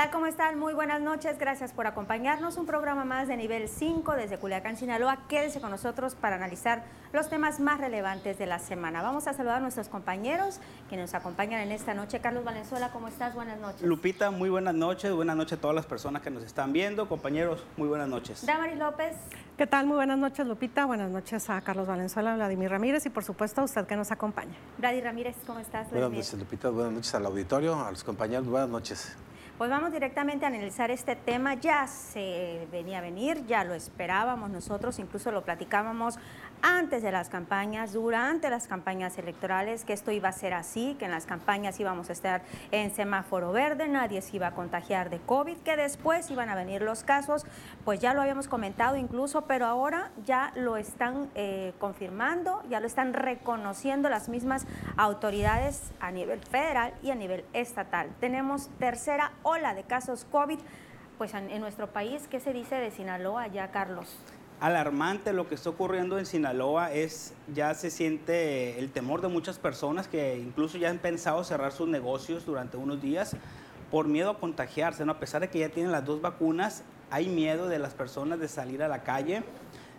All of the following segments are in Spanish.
¿Qué tal? ¿Cómo están? Muy buenas noches. Gracias por acompañarnos. Un programa más de nivel 5 desde Culiacán, Sinaloa. Quédese con nosotros para analizar los temas más relevantes de la semana. Vamos a saludar a nuestros compañeros que nos acompañan en esta noche. Carlos Valenzuela, ¿cómo estás? Buenas noches. Lupita, muy buenas noches. Buenas noches a todas las personas que nos están viendo. Compañeros, muy buenas noches. Damaris López. ¿Qué tal? Muy buenas noches, Lupita. Buenas noches a Carlos Valenzuela, a Vladimir Ramírez y por supuesto a usted que nos acompaña. Vladimir Ramírez, ¿cómo estás? Buenas noches, Lupita. Buenas noches al auditorio, a los compañeros. Buenas noches. Pues vamos directamente a analizar este tema. Ya se venía a venir, ya lo esperábamos nosotros, incluso lo platicábamos antes de las campañas, durante las campañas electorales, que esto iba a ser así, que en las campañas íbamos a estar en semáforo verde, nadie se iba a contagiar de COVID, que después iban a venir los casos, pues ya lo habíamos comentado incluso, pero ahora ya lo están eh, confirmando, ya lo están reconociendo las mismas autoridades a nivel federal y a nivel estatal. Tenemos tercera ola de casos COVID, pues en, en nuestro país, ¿qué se dice de Sinaloa ya, Carlos? Alarmante lo que está ocurriendo en Sinaloa es ya se siente el temor de muchas personas que incluso ya han pensado cerrar sus negocios durante unos días por miedo a contagiarse, ¿no? A pesar de que ya tienen las dos vacunas, hay miedo de las personas de salir a la calle.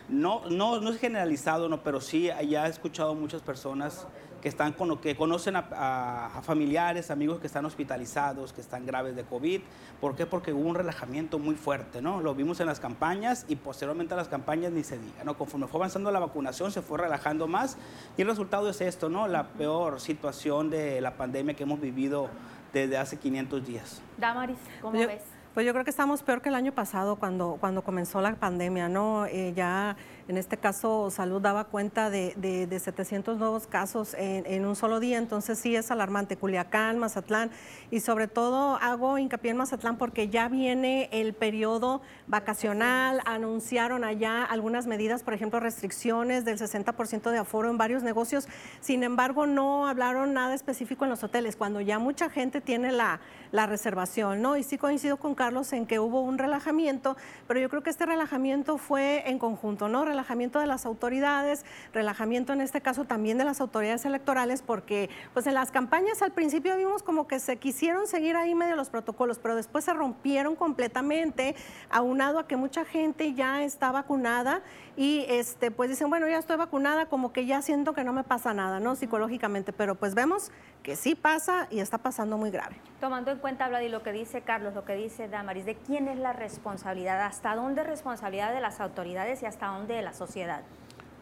No, no, no es generalizado, no, pero sí ya he escuchado muchas personas que, están con, que conocen a, familiares, amigos que están hospitalizados, que están graves de COVID. ¿Por qué? Porque hubo un relajamiento muy fuerte, ¿no? Lo vimos en las campañas y posteriormente a las campañas ni se diga, ¿no? Conforme fue avanzando la vacunación se fue relajando más y el resultado es esto, ¿no? La peor situación de la pandemia que hemos vivido desde hace 500 días. Damaris, ¿cómo ves? Pues yo creo que estamos peor que el año pasado cuando, cuando comenzó la pandemia, ¿no? Eh, ya en este caso Salud daba cuenta de, de, 700 nuevos casos en, un solo día, entonces sí es alarmante. Culiacán, Mazatlán y sobre todo hago hincapié en Mazatlán porque ya viene el periodo vacacional, anunciaron allá algunas medidas, por ejemplo, restricciones del 60% de aforo en varios negocios, sin embargo no hablaron nada específico en los hoteles, cuando ya mucha gente tiene la, la reservación, ¿no? Y sí coincido con Carlos en que hubo un relajamiento, pero yo creo que este relajamiento fue en conjunto, ¿no? Relajamiento de las autoridades, relajamiento en este caso también de las autoridades electorales, porque pues en las campañas al principio vimos como que se quisieron seguir ahí medio los protocolos, pero después se rompieron completamente, aunado a que mucha gente ya está vacunada y este pues dicen, bueno, ya estoy vacunada, como que ya siento que no me pasa nada, ¿no? Psicológicamente, pero pues vemos que sí pasa y está pasando muy grave. Tomando en cuenta, Vladi, lo que dice Carlos, lo que dice Damaris, ¿de quién es la responsabilidad? ¿Hasta dónde es responsabilidad de las autoridades y hasta dónde de sociedad?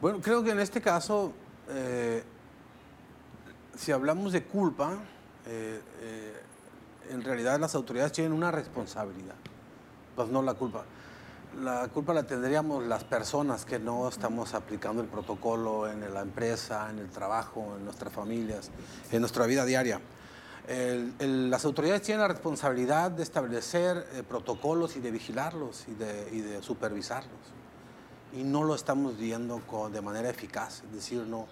Bueno, creo que en este caso, eh, si hablamos de culpa, eh, eh, en realidad las autoridades tienen una responsabilidad, pues no la culpa. La culpa la tendríamos las personas que no estamos aplicando el protocolo en la empresa, en el trabajo, en nuestras familias, en nuestra vida diaria. las autoridades tienen la responsabilidad de establecer protocolos y de vigilarlos y de, supervisarlos. Y no lo estamos viendo de manera eficaz, es decir, no,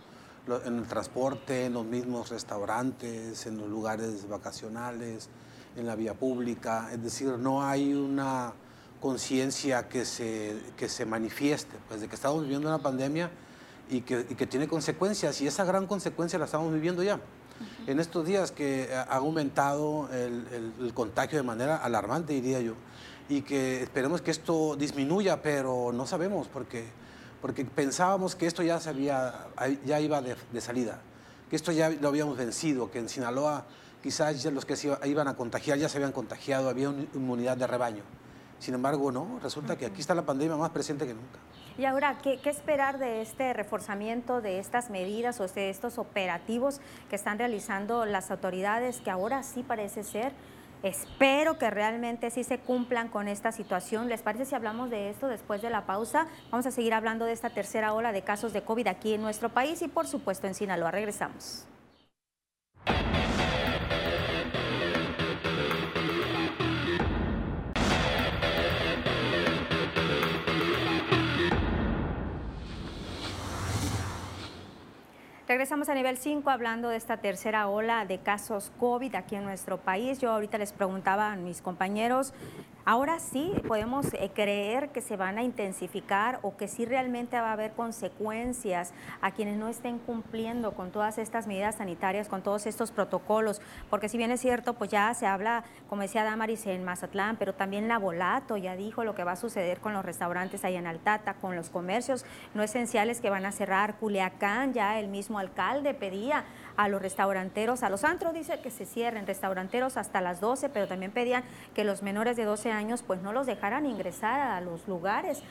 en el transporte, en los mismos restaurantes, en los lugares vacacionales, en la vía pública, es decir, no hay una conciencia que se, que se manifieste, pues de que estamos viviendo una pandemia y que, tiene consecuencias, y esa gran consecuencia la estamos viviendo ya. En estos días que ha aumentado el, contagio de manera alarmante, diría yo, y que esperemos que esto disminuya, pero no sabemos, porque, porque pensábamos que esto ya, se ya iba de, salida, que esto ya lo habíamos vencido, que en Sinaloa quizás los que se iban a contagiar ya se habían contagiado, había una inmunidad de rebaño. Sin embargo, no, resulta que aquí está la pandemia más presente que nunca. Y ahora, ¿qué, esperar de este reforzamiento, de estas medidas o de estos operativos que están realizando las autoridades, que ahora sí parece ser? Espero que realmente sí se cumplan con esta situación. ¿Les parece si hablamos de esto después de la pausa? Vamos a seguir hablando de esta tercera ola de casos de COVID aquí en nuestro país y por supuesto en Sinaloa. Regresamos. Regresamos a nivel 5 hablando de esta tercera ola de casos COVID aquí en nuestro país. Yo ahorita les preguntaba a mis compañeros, Ahora sí podemos eh, creer que se van a intensificar o que sí realmente va a haber consecuencias a quienes no estén cumpliendo con todas estas medidas sanitarias, con todos estos protocolos, porque si bien es cierto, pues ya se habla, como decía Damaris, en Mazatlán, pero también la Volato ya dijo lo que va a suceder con los restaurantes ahí en Altata, con los comercios no esenciales que van a cerrar, Culiacán, ya el mismo alcalde pedía a los restauranteros, a los antros dice que se cierren, restauranteros hasta las 12, pero también pedían que los menores de 12 años pues no los dejaran ingresar a los lugares.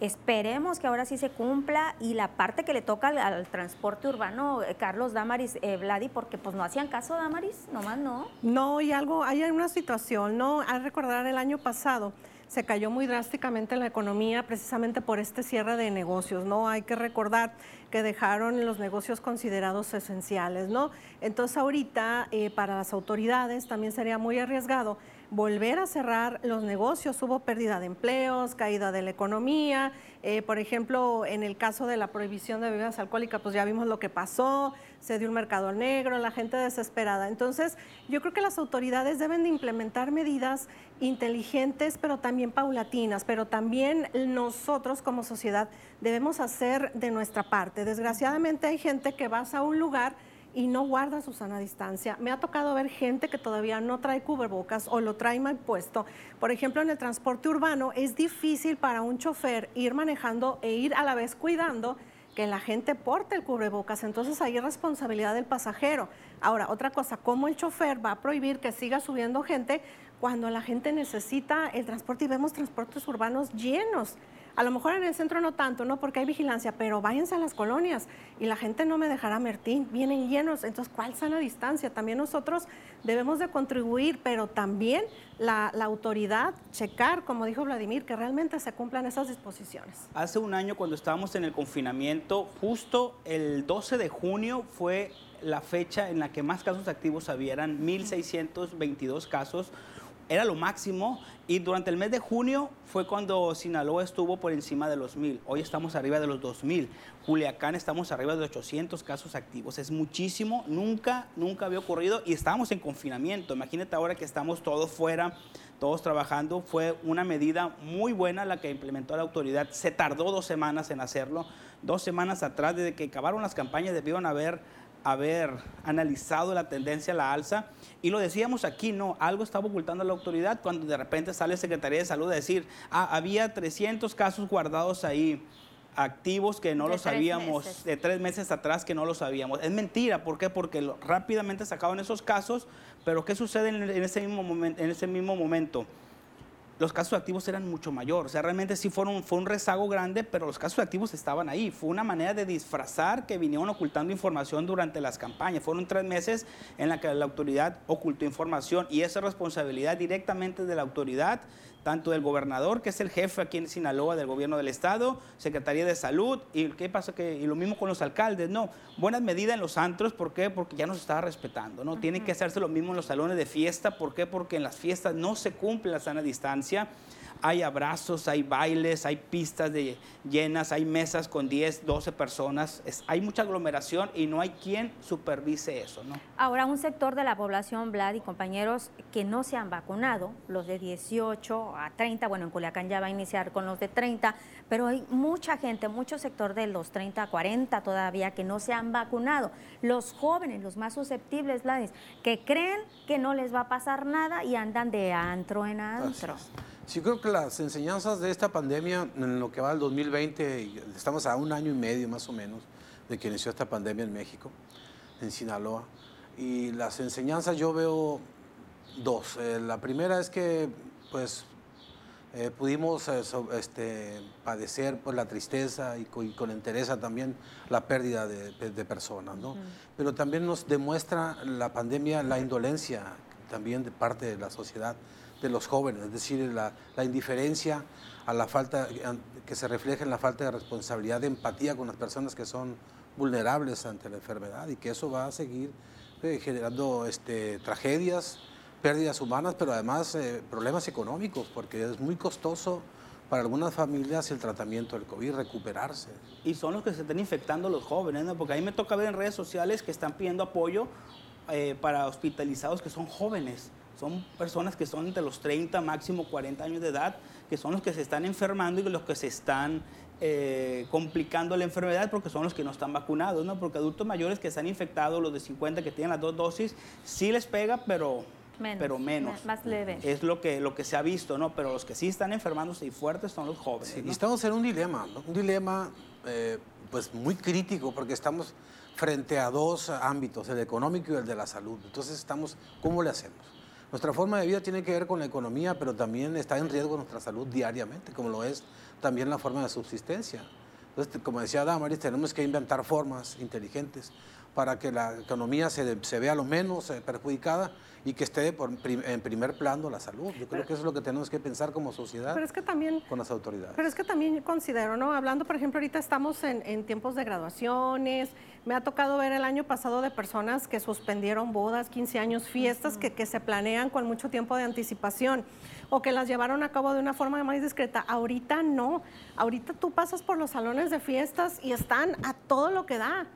Esperemos que ahora sí se cumpla y la parte que le toca al, transporte urbano, eh, Carlos Damaris, eh, Vladi, porque pues no hacían caso, Damaris, nomás no. No, y algo, hay una situación, ¿no? Al recordar el año pasado, se cayó muy drásticamente la economía precisamente por este cierre de negocios, ¿no? Hay que recordar que dejaron los negocios considerados esenciales, ¿no? Entonces ahorita eh, para las autoridades también sería muy arriesgado volver a cerrar los negocios. Hubo pérdida de empleos, caída de la economía. Eh, por ejemplo, en el caso de la prohibición de bebidas alcohólicas, pues ya vimos lo que pasó, se dio un mercado negro, la gente desesperada. Entonces, yo creo que las autoridades deben de implementar medidas inteligentes, pero también paulatinas, pero también nosotros como sociedad debemos hacer de nuestra parte. Desgraciadamente hay gente que vas a un lugar y no guarda su sana distancia. Me ha tocado ver gente que todavía no trae cubrebocas o lo trae mal puesto. Por ejemplo, en el transporte urbano es difícil para un chofer ir manejando e ir a la vez cuidando que la gente porte el cubrebocas, entonces ahí es responsabilidad del pasajero. Ahora, otra cosa, ¿cómo el chofer va a prohibir que siga subiendo gente cuando la gente necesita el transporte y vemos transportes urbanos llenos? A lo mejor en el centro no tanto, ¿no? Porque hay vigilancia, pero váyanse a las colonias y la gente no me dejará mentir, vienen llenos. Entonces, ¿cuál sana distancia? También nosotros debemos de contribuir, pero también la, la, autoridad checar, como dijo Vladimir, que realmente se cumplan esas disposiciones. Hace un año cuando estábamos en el confinamiento, justo el 12 de junio fue la fecha en la que más casos activos había, eran 1.622 casos era lo máximo y durante el mes de junio fue cuando Sinaloa estuvo por encima de los mil. Hoy estamos arriba de los 2000. Culiacán estamos arriba de 800 casos activos. Es muchísimo, nunca, nunca había ocurrido y estamos en confinamiento. Imagínate ahora que estamos todos fuera, todos trabajando. Fue una medida muy buena la que implementó la autoridad. Se tardó dos semanas en hacerlo. Dos semanas atrás, desde que acabaron las campañas, debieron haber haber analizado la tendencia a la alza. Y lo decíamos aquí, no, algo estaba ocultando la autoridad cuando de repente sale Secretaría de Salud a decir, ah, había 300 casos guardados ahí activos que no lo sabíamos, de tres meses atrás que no lo sabíamos. Es mentira, ¿por qué? Porque rápidamente sacaron esos casos, pero ¿qué sucede en, ese, mismo momento, en ese mismo momento? Los casos activos eran mucho mayor. O sea, realmente sí fueron, fue un rezago grande, pero los casos activos estaban ahí. Fue una manera de disfrazar que vinieron ocultando información durante las campañas. Fueron tres meses en la que la autoridad ocultó información y esa responsabilidad directamente de la autoridad tanto del gobernador, que es el jefe aquí en Sinaloa del gobierno del estado, Secretaría de Salud, y qué pasa que y lo mismo con los alcaldes, no, buenas medidas en los antros, ¿por qué? Porque ya nos estaba respetando, ¿no? Tienen que hacerse lo mismo en los salones de fiesta, ¿por qué? Porque en las fiestas no se cumple la sana distancia hay abrazos, hay bailes, hay pistas de llenas, hay mesas con 10, 12 personas, hay mucha aglomeración y no hay quien supervise eso, ¿no? Ahora, un sector de la población, Vlad y compañeros, que no se han vacunado, los de 18 a 30, bueno, en Culiacán ya va a iniciar con los de 30, pero hay mucha gente, mucho sector de los 30 a 40 todavía que no se han vacunado. Los jóvenes, los más susceptibles, Vladis, que creen que no les va a pasar nada y andan de antro en antro. Sí, creo que las enseñanzas de esta pandemia, en lo que va al 2020, estamos a un año y medio más o menos de que inició esta pandemia en México, en Sinaloa, y las enseñanzas yo veo dos. Eh, la primera es que, pues, eh, pudimos eh, este, padecer por la tristeza y con, y entereza también la pérdida de, personas, ¿no? Pero también nos demuestra la pandemia la indolencia también de parte de la sociedad de los jóvenes, es decir, la, indiferencia a la falta, que se refleja en la falta de responsabilidad, de empatía con las personas que son vulnerables ante la enfermedad y que eso va a seguir eh, generando este, tragedias, pérdidas humanas, pero además eh, problemas económicos, porque es muy costoso para algunas familias el tratamiento del COVID, recuperarse. Y son los que se están infectando los jóvenes, porque a mí me toca ver en redes sociales que están pidiendo apoyo eh, para hospitalizados que son jóvenes. Son personas que son entre los 30, máximo 40 años de edad, que son los que se están enfermando y los que se están eh, complicando la enfermedad porque son los que no están vacunados, ¿no? Porque adultos mayores que están infectados, los de 50 que tienen las dos dosis, sí les pega, pero menos, pero menos. Más leve. Es lo que, lo que se ha visto, ¿no? Pero los que sí están enfermándose y fuertes son los jóvenes. Y estamos en un dilema, un dilema eh, pues muy crítico porque estamos frente a dos ámbitos, el económico y el de la salud. Entonces estamos, ¿cómo le hacemos? Nuestra forma de vida tiene que ver con la economía, pero también está en riesgo nuestra salud diariamente, como lo es también la forma de subsistencia. Entonces, como decía Damaris, tenemos que inventar formas inteligentes para que la economía se, se vea lo menos eh, perjudicada y que esté por, en primer plano la salud. Yo creo que eso es lo que tenemos que pensar como sociedad pero es que también, con las autoridades. Pero es que también considero, ¿no? Hablando, por ejemplo, ahorita estamos en, en tiempos de graduaciones, me ha tocado ver el año pasado de personas que suspendieron bodas, 15 años, fiestas que, que se planean con mucho tiempo de anticipación o que las llevaron a cabo de una forma más discreta. Ahorita no. Ahorita tú pasas por los salones de fiestas y están a todo lo que da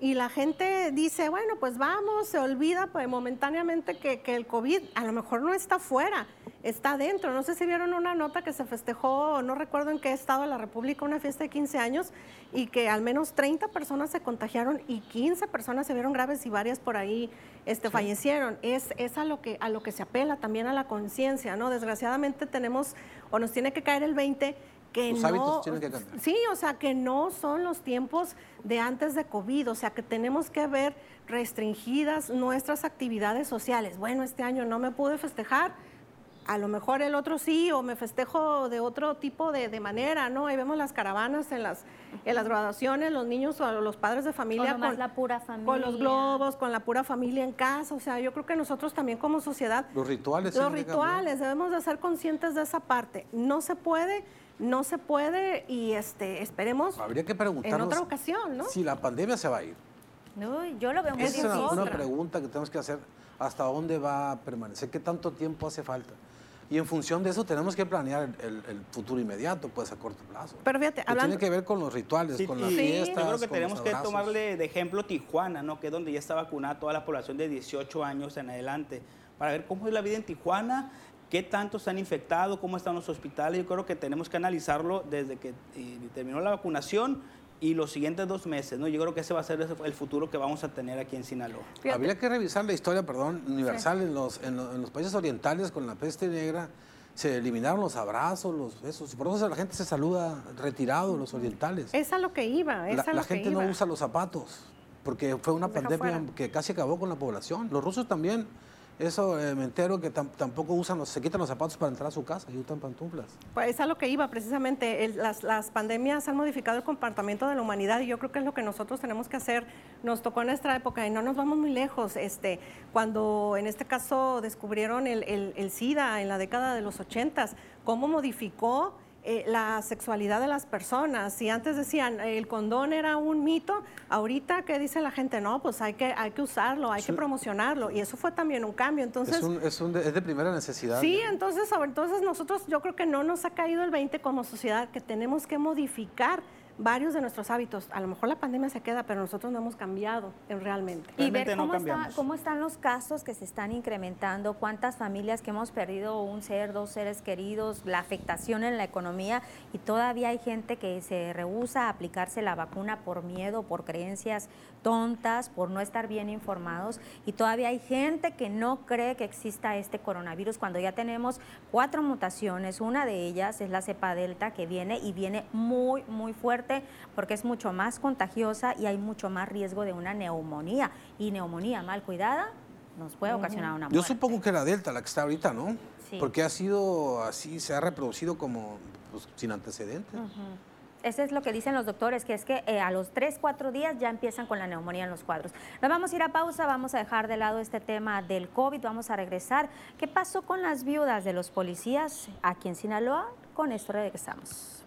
y la gente dice, bueno, pues vamos, se olvida pues, momentáneamente que, que, el COVID a lo mejor no está fuera, está dentro. No sé si vieron una nota que se festejó, no recuerdo en qué estado de la República, una fiesta de 15 años y que al menos 30 personas se contagiaron y 15 personas se vieron graves y varias por ahí este, fallecieron. Es, es a, lo que, a lo que se apela también a la conciencia, ¿no? Desgraciadamente tenemos o nos tiene que caer el 20 que no, Sí, o sea, que no son los tiempos de antes de COVID, o sea, que tenemos que ver restringidas nuestras actividades sociales. Bueno, este año no me pude festejar, a lo mejor el otro sí, o me festejo de otro tipo de, manera, ¿no? Ahí vemos las caravanas en las, en las graduaciones, los niños o los padres de familia con, la pura familia. con los globos, con la pura familia en casa, o sea, yo creo que nosotros también como sociedad... Los rituales. Los rituales, debemos de ser conscientes de esa parte. No se puede no se puede y este esperemos Habría que preguntarnos en otra ocasión, ¿no? Si la pandemia se va a ir. No, yo lo veo muy es una, pregunta que tenemos que hacer. ¿Hasta dónde va a permanecer? ¿Qué tanto tiempo hace falta? Y en función de eso tenemos que planear el, futuro inmediato, pues a corto plazo. Pero fíjate, Tiene que ver con los rituales, con las fiestas. Yo creo que tenemos que tomarle de ejemplo Tijuana, ¿no? Que es donde ya está vacunada toda la población de 18 años en adelante, para ver cómo es la vida en Tijuana qué tanto se han infectado, cómo están los hospitales. Yo creo que tenemos que analizarlo desde que eh, terminó la vacunación y los siguientes dos meses, ¿no? Yo creo que ese va a ser el futuro que vamos a tener aquí en Sinaloa. Habría que revisar la historia, perdón, universal en, los, en, los, países orientales con la peste negra. Se eliminaron los abrazos, los besos. Por eso la gente se saluda retirado, los orientales. Es a lo que iba. Es la, a lo la gente no usa los zapatos porque fue una pandemia que casi acabó con la población. Los rusos también eso eh, me entero que tampoco usan los, se quitan los zapatos para entrar a su casa y usan pantuflas. Pues es a lo que iba precisamente. las, las, pandemias han modificado el comportamiento de la humanidad y yo creo que es lo que nosotros tenemos que hacer. Nos tocó en nuestra época y no nos vamos muy lejos. Este, cuando en este caso descubrieron el, el, el SIDA en la década de los ochentas, cómo modificó eh, la sexualidad de las personas. Si antes decían el condón era un mito, ahorita ¿qué dice la gente? No, pues hay que, hay que usarlo, hay que promocionarlo. Y eso fue también un cambio. Entonces, es, es, de, primera necesidad. Sí, entonces, entonces nosotros yo creo que no nos ha caído el 20 como sociedad, que tenemos que modificar varios de nuestros hábitos. A lo mejor la pandemia se queda, pero nosotros no hemos cambiado en realmente. Y ver cómo, cómo están los casos que se están incrementando, cuántas familias que hemos perdido un ser, dos seres queridos, la afectación en la economía y todavía hay gente que se rehúsa a aplicarse la vacuna por miedo, por creencias tontas, por no estar bien informados y todavía hay gente que no cree que exista este coronavirus cuando ya tenemos cuatro mutaciones, una de ellas es la cepa delta que viene y viene muy, muy fuerte porque es mucho más contagiosa y hay mucho más riesgo de una neumonía. Y neumonía mal cuidada nos puede ocasionar una muerte. Yo supongo que la Delta, la que está ahorita, ¿no? Porque ha sido así, se ha reproducido como pues, sin antecedentes. Eso es lo que dicen los doctores, que es que eh, a los 3, 4 días ya empiezan con la neumonía en los cuadros. Nos vamos a ir a pausa, vamos a dejar de lado este tema del COVID, vamos a regresar. ¿Qué pasó con las viudas de los policías aquí en Sinaloa? Con esto regresamos.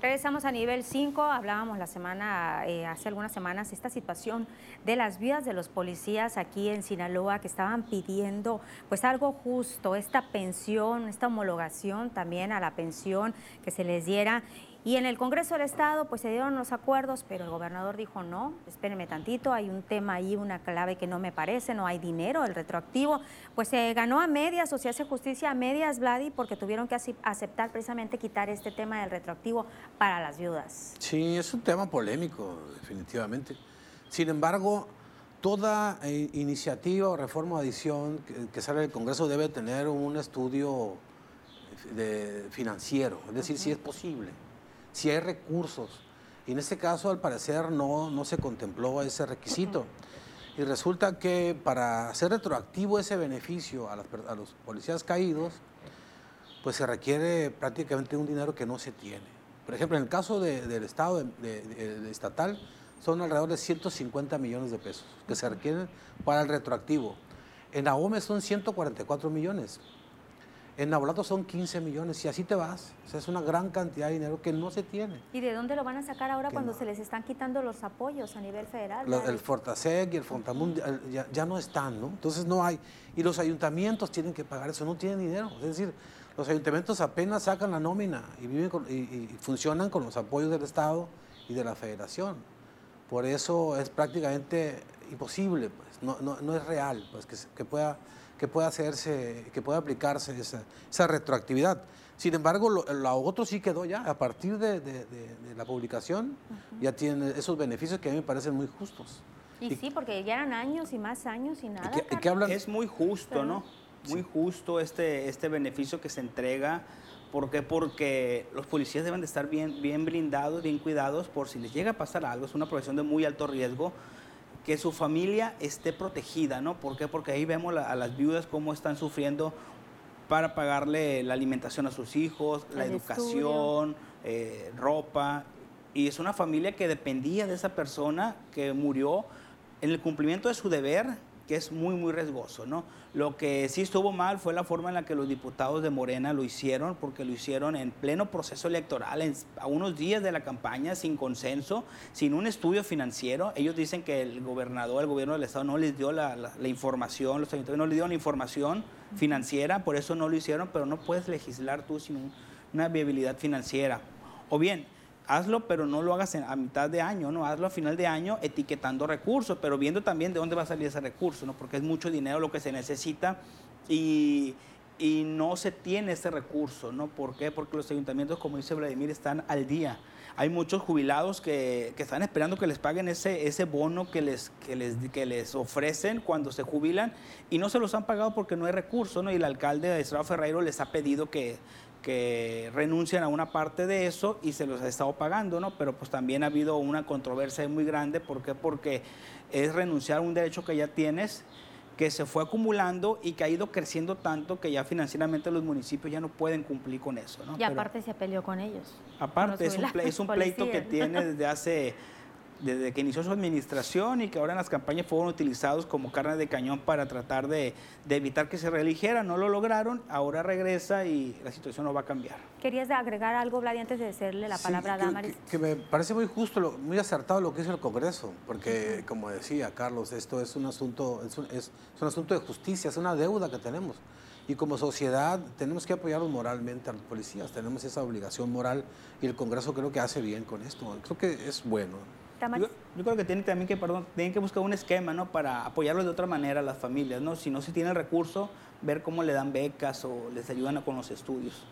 Regresamos a nivel 5, hablábamos la semana, eh, hace algunas semanas, esta situación de las vidas de los policías aquí en Sinaloa que estaban pidiendo pues algo justo, esta pensión, esta homologación también a la pensión que se les diera y en el Congreso del Estado pues se dieron los acuerdos, pero el gobernador dijo no, espérenme tantito, hay un tema ahí, una clave que no me parece, no hay dinero, el retroactivo. Pues se ganó a medias o se hace justicia a medias, Vladi, porque tuvieron que aceptar precisamente quitar este tema del retroactivo para las viudas. Sí, es un tema polémico, definitivamente. Sin embargo, toda eh, iniciativa o reforma o adición que, sale del Congreso debe tener un estudio de, financiero, es decir, si es posible si hay recursos. Y en este caso, al parecer, no, no se contempló ese requisito. Y resulta que para hacer retroactivo ese beneficio a, los policías caídos, pues se requiere prácticamente un dinero que no se tiene. Por ejemplo, en el caso del Estado estatal, son alrededor de 150 millones de pesos que se requieren para el retroactivo. En AOME son 144 millones. En Nabolato son 15 millones y así te vas. O sea, es una gran cantidad de dinero que no se tiene. ¿Y de dónde lo van a sacar ahora cuando se les están quitando los apoyos a nivel federal? el Fortasec y el Fontamund ya, no están, ¿no? Entonces no hay. Y los ayuntamientos tienen que pagar eso, no tienen dinero. Es decir, los ayuntamientos apenas sacan la nómina y, viven y, funcionan con los apoyos del Estado y de la Federación. Por eso es prácticamente imposible, pues. no, es real pues, que pueda que pueda hacerse, que pueda aplicarse esa, retroactividad. Sin embargo, lo, otro sí quedó ya, a partir de, la publicación, ya tiene esos beneficios que a mí me parecen muy justos. Y, sí, porque ya eran años y más años y nada. Es muy justo, ¿no? Muy justo este, este beneficio que se entrega. ¿Por qué? Porque los policías deben de estar bien, bien blindados, bien cuidados por si les llega a pasar algo. Es una profesión de muy alto riesgo que su familia esté protegida, ¿no? ¿Por qué? Porque ahí vemos a las viudas cómo están sufriendo para pagarle la alimentación a sus hijos, la educación, eh, ropa. Y es una familia que dependía de esa persona que murió en el cumplimiento de su deber que es muy, muy riesgoso, ¿no? Lo que sí estuvo mal fue la forma en la que los diputados de Morena lo hicieron, porque lo hicieron en pleno proceso electoral, a unos días de la campaña, sin consenso, sin un estudio financiero. Ellos dicen que el gobernador, el gobierno del Estado no les dio la, información, los ayuntamientos no les dieron la información financiera, por eso no lo hicieron, pero no puedes legislar tú sin una viabilidad financiera. O bien, hazlo, pero no lo hagas a mitad de año, ¿no? Hazlo a final de año etiquetando recursos, pero viendo también de dónde va a salir ese recurso, ¿no? Porque es mucho dinero lo que se necesita y, no se tiene ese recurso, ¿no? ¿Por qué? Porque los ayuntamientos, como dice Vladimir, están al día. Hay muchos jubilados que, están esperando que les paguen ese, ese bono que les, que, les, que les ofrecen cuando se jubilan y no se los han pagado porque no hay recurso, ¿no? Y el alcalde de Estrada Ferreiro les ha pedido que que renuncian a una parte de eso y se los ha estado pagando, ¿no? Pero pues también ha habido una controversia muy grande, ¿por qué? Porque es renunciar a un derecho que ya tienes, que se fue acumulando y que ha ido creciendo tanto que ya financieramente los municipios ya no pueden cumplir con eso, ¿no? Y aparte se peleó con ellos. Aparte, es un, es un pleito que tiene desde hace desde que inició su administración y que ahora en las campañas fueron utilizados como carne de cañón para tratar de, evitar que se reeligiera. No lo lograron, ahora regresa y la situación no va a cambiar. ¿Querías agregar algo, Vladi, antes de decirle la palabra a Damaris? Que, me parece muy justo, muy acertado lo que hizo el Congreso, porque como decía Carlos, esto es un asunto, es un, es un asunto de justicia, es una deuda que tenemos. Y como sociedad tenemos que apoyarlos moralmente a los policías, tenemos esa obligación moral y el Congreso creo que hace bien con esto, creo que es bueno. Yo, creo que tienen también que, perdón, tienen que buscar un esquema, ¿no? Para apoyarlos de otra manera a las familias, ¿no? Si no se tiene el recurso, ver cómo le dan becas o les ayudan con los estudios.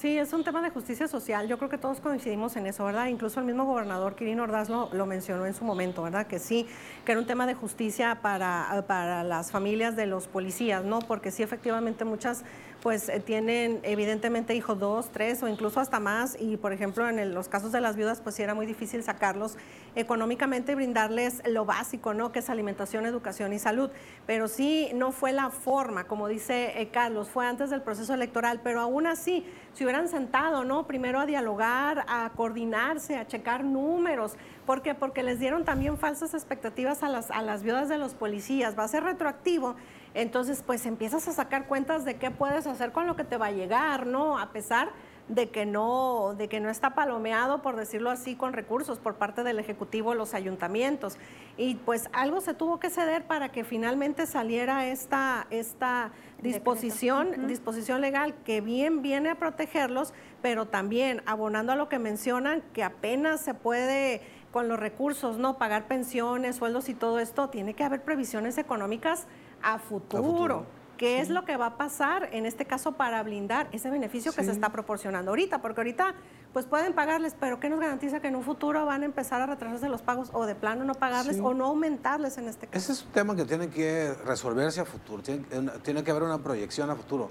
Sí, es un tema de justicia social. Yo creo que todos coincidimos en eso, ¿verdad? Incluso el mismo gobernador Quirino Ordaz lo, mencionó en su momento, ¿verdad? Que sí, que era un tema de justicia para, para las familias de los policías, ¿no? Porque sí, efectivamente, muchas pues eh, tienen evidentemente hijos dos, tres o incluso hasta más y por ejemplo en los casos de las viudas pues sí era muy difícil sacarlos económicamente y brindarles lo básico, ¿no? Que es alimentación, educación y salud. Pero sí no fue la forma, como dice eh, Carlos, fue antes del proceso electoral, pero aún así se hubieran sentado, ¿no? Primero a dialogar, a coordinarse, a checar números. ¿Por qué? Porque les dieron también falsas expectativas a las, a las viudas de los policías. Va a ser retroactivo entonces, pues empiezas a sacar cuentas de qué puedes hacer con lo que te va a llegar, ¿no? A pesar de que no, de que no está palomeado, por decirlo así, con recursos por parte del Ejecutivo, los ayuntamientos. Y pues algo se tuvo que ceder para que finalmente saliera esta, esta disposición, disposición legal que bien viene a protegerlos, pero también abonando a lo que mencionan, que apenas se puede con los recursos, ¿no? Pagar pensiones, sueldos y todo esto, tiene que haber previsiones económicas a futuro. ¿Qué es lo que va a pasar en este caso para blindar ese beneficio que se está proporcionando ahorita? Porque ahorita pues pueden pagarles, pero ¿qué nos garantiza que en un futuro van a empezar a retrasarse los pagos o de plano no pagarles o no aumentarles en este caso? Ese es un tema que tiene que resolverse a futuro, tiene, que haber una proyección a futuro,